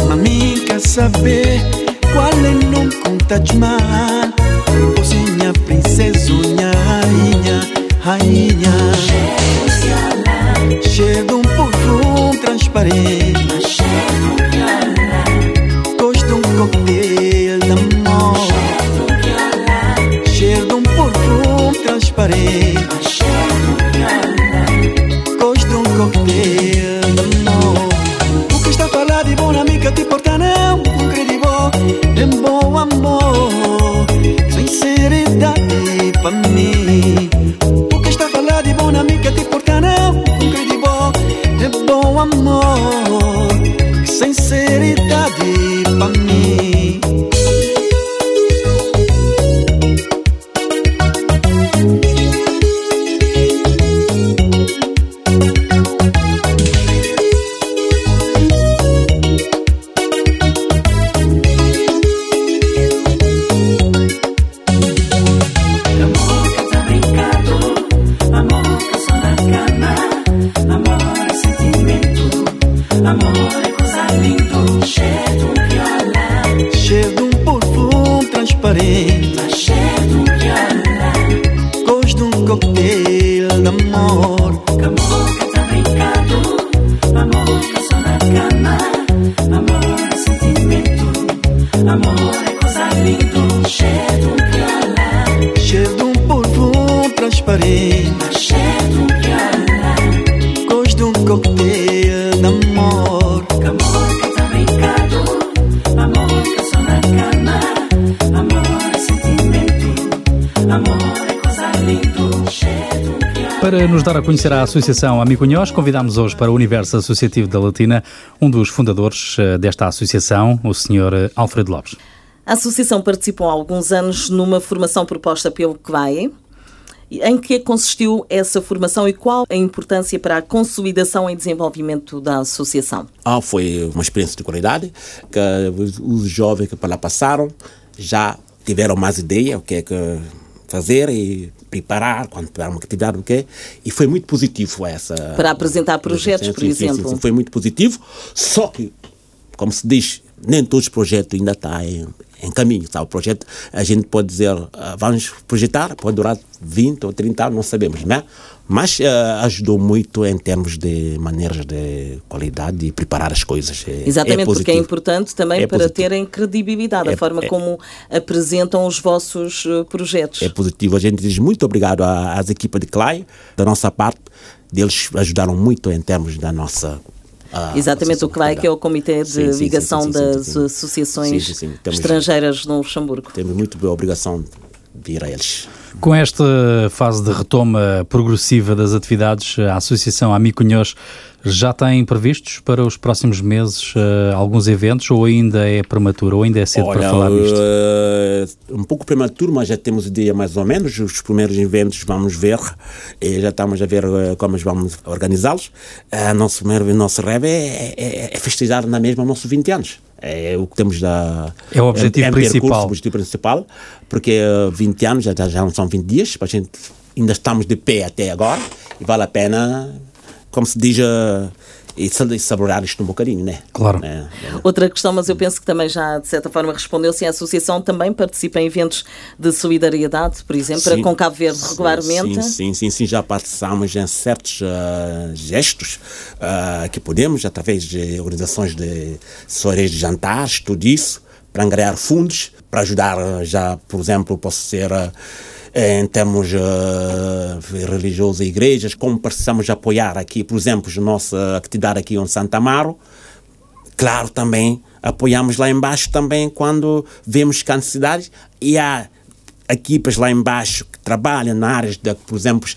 S6: Mami quer saber é Mahal. Você é minha princesa, minha rainha, rainha. De um perfume transparente. Para
S1: nos dar a conhecer a Associação Amicunhós, convidamos hoje para o Universo Associativo da Latina um dos fundadores eh, desta associação, o Sr. Alfredo Lopes.
S2: A associação participou há alguns anos numa formação proposta pelo CVAE. Em que consistiu essa formação e qual a importância para a consolidação e desenvolvimento da associação?
S3: Ah, foi uma experiência de qualidade, que os, os jovens que para lá passaram já tiveram mais ideia o que é que fazer e preparar, quando tiver uma atividade, o quê, e foi muito positivo essa...
S2: Para apresentar projetos, por
S3: Sim, sim,
S2: exemplo.
S3: Sim, sim, foi muito positivo, só que, como se diz, nem todos os projetos ainda estão em, em caminho, tá? O projeto, a gente pode dizer, ah, vamos projetar, pode durar 20 ou 30 anos, não sabemos, né? Mas ah, ajudou muito em termos de maneiras de qualidade e preparar as coisas. É-
S2: Exatamente,
S3: é
S2: porque é importante também
S3: É
S2: para
S3: positivo.
S2: terem credibilidade, a
S3: É-
S2: forma
S3: é-
S2: como apresentam os vossos eh, projetos.
S3: é positivo. A gente diz muito obrigado às equipas de CLAI, da nossa parte, eles ajudaram muito em termos da nossa. Ah,
S2: Exatamente, o CLAI, que é o Comitê de
S3: Sim, sim,
S2: Ligação
S3: sim, sim,
S2: das
S3: sim, sim.
S2: Associações
S3: Sim, sim, sim. Temos-
S2: Estrangeiras no Luxemburgo.
S3: Temos muito boa obrigação de ir a eles.
S1: Com esta fase de retoma progressiva das atividades, a Associação Amicunhós já tem previstos para os próximos meses eh, alguns eventos ou ainda é prematuro, ou ainda é cedo para falar nisto?
S3: eh, um pouco prematuro, mas já temos ideia mais ou menos. Os primeiros eventos vamos ver, e já estamos a ver eh, como vamos organizá-los. Uh, nosso primeiro nosso reve é, é, é festejar na mesma nossos 20 anos. É o que temos da.
S1: É o objetivo
S3: em
S1: principal.
S3: Percurso, o objetivo principal, porque eh, 20 anos já- já não são 20 dias, a gente ainda estamos de pé até agora e vale a pena, como se diz, eh, e saborear isto um bocadinho, né?
S1: Claro.
S3: É, é.
S2: Outra questão, mas eu penso que também já, de certa forma, respondeu-se. A Associação também participa em eventos de solidariedade, por exemplo, para
S3: Sim.
S2: com Cabo Verde
S3: Sim,
S2: regularmente.
S3: Sim, sim, sim, sim, já participamos em certos ah, gestos ah, que podemos, através de organizações de soirées de jantares, tudo isso, para angariar fundos, para ajudar, já, por exemplo, posso ser. ah, em termos ah, religiosos e igrejas, como precisamos apoiar aqui, por exemplo, a nossa atividade aqui em Santa Amaro, Claro, também apoiamos lá embaixo também quando vemos que há necessidades. E há equipas lá embaixo que trabalham na área, de, por exemplo,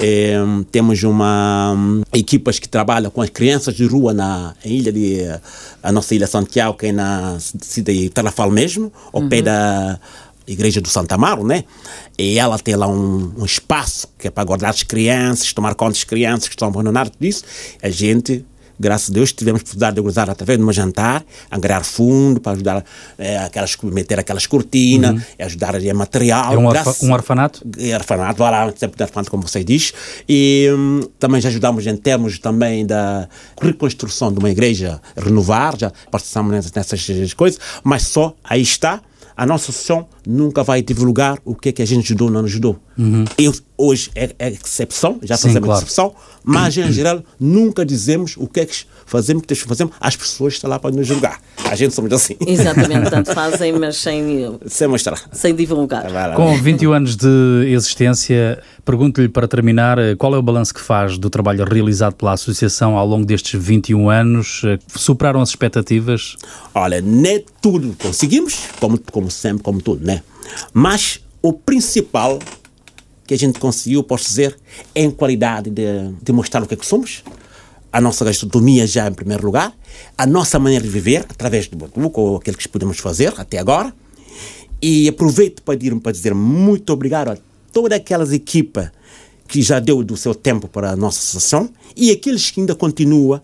S3: eh, temos uma hum, equipas que trabalham com as crianças de rua na ilha de a nossa ilha Santiago, que é na cidade de Tarrafal mesmo, ao pé da igreja do Santa Amaro, né? E ela tem lá um, um espaço que é para guardar as crianças, tomar conta das crianças que estão abandonadas, tudo isso. A gente graças a Deus, tivemos possibilidade de usar através de um jantar, angariar fundo para ajudar eh, aquelas, meter aquelas cortinas, ajudar em material.
S1: É um,
S3: Graças-
S1: um orfanato?
S3: é orfanato, lá, sempre de orfanato, como você diz. E hum, também já ajudamos em termos também da reconstrução de uma igreja, renovar, já participamos nessas, nessas coisas, mas só aí está. A nossa associação nunca vai divulgar o que é que a gente ajudou ou não ajudou. Eu, hoje é, é exceção, já
S1: Sim,
S3: fazemos
S1: claro.
S3: exceção, mas em geral nunca dizemos o que é que fazemos, o que fazemos. As pessoas estão lá para nos julgar. A gente somos assim.
S2: Exatamente, tanto fazem, mas sem,
S3: Sem mostrar.
S2: sem divulgar.
S3: Lá.
S1: Com 21 anos de existência, pergunto-lhe para terminar eh, qual é o balanço que faz do trabalho realizado pela Associação ao longo destes 21 anos? Eh, Superaram as expectativas?
S3: Olha, nem tudo conseguimos, como, como sempre, como tudo, né? Mas o principal que a gente conseguiu, posso dizer, em qualidade de, de mostrar o que é que somos, a nossa gastronomia já em primeiro lugar, a nossa maneira de viver, através do Botuco, ou aquilo que podemos fazer até agora, e aproveito para dizer, para dizer muito obrigado a todas aquelas equipas que já deu do seu tempo para a nossa associação e aqueles que ainda continuam,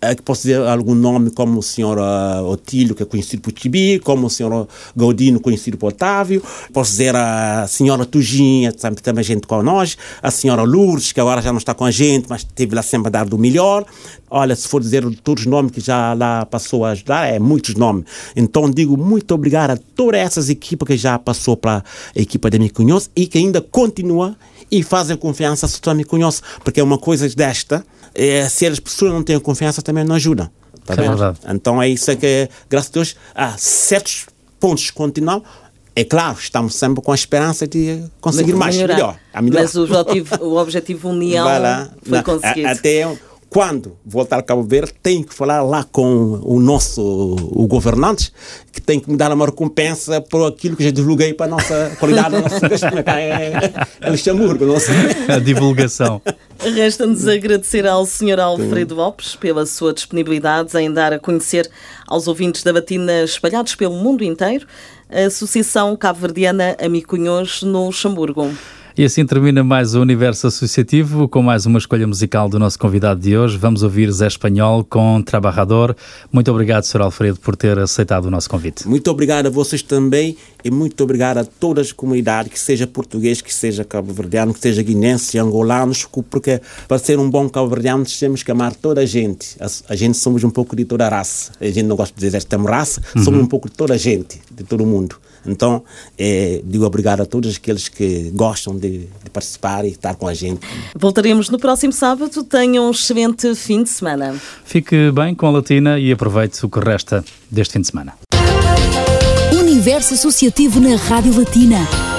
S3: eh, que posso dizer algum nome, como o senhor ah, Otílio, que é conhecido por Tibi, como o senhor Gaudino, conhecido por Otávio, posso dizer a senhora Tujinha, também gente com nós, a senhora Lourdes, que agora já não está com a gente, mas esteve lá sempre a dar do melhor. Olha, se for dizer todos os nomes que já lá passou a ajudar, é muitos nomes. Então digo muito obrigado a todas essas equipas que já passou para a equipa de Micunhos e que ainda continua e fazem confiança a sua Micunhos, porque é uma coisa desta, é, se as pessoas não têm confiança também não ajudam. Tá
S1: É verdade.
S3: Então é isso que, graças a Deus, há certos pontos que continuam. É claro, estamos sempre com a esperança de conseguir mais, melhor. A melhor.
S2: Mas o objetivo, o objetivo União foi conseguido.
S3: a- Até quando voltar a Cabo Verde, tenho que falar lá com o nosso o governante, que tem que me dar uma recompensa por aquilo que já divulguei para a nossa qualidade da nossa gastronomia cá em, em Luxemburgo. Não sei.
S1: A divulgação.
S2: Resta-nos agradecer ao Sr. Alfredo Lopes pela sua disponibilidade em dar a conhecer aos ouvintes da Batina espalhados pelo mundo inteiro a Associação Cabo-Verdiana Amicunhões no Luxemburgo.
S1: E assim termina mais o Universo Associativo com mais uma escolha musical do nosso convidado de hoje. Vamos ouvir Zé Espanhol com Trabajador. Muito obrigado, Sr. Alfredo, por ter aceitado o nosso convite.
S3: Muito obrigado a vocês também e muito obrigado a todas as comunidades, que seja português, que seja cabo-verdiano, que seja guinense, angolanos, porque para ser um bom cabo-verdiano temos que amar toda a gente. A, a gente somos um pouco de toda a raça. A gente não gosta de dizer esta raça, somos um pouco de toda a gente, de todo o mundo. Então, eh, digo obrigado a todos aqueles que gostam de, de participar e estar com a gente.
S2: Voltaremos no próximo sábado. Tenham um excelente fim de semana.
S1: Fique bem com a Latina e aproveite o que resta deste fim de semana.
S7: Universo Associativo na Rádio Latina.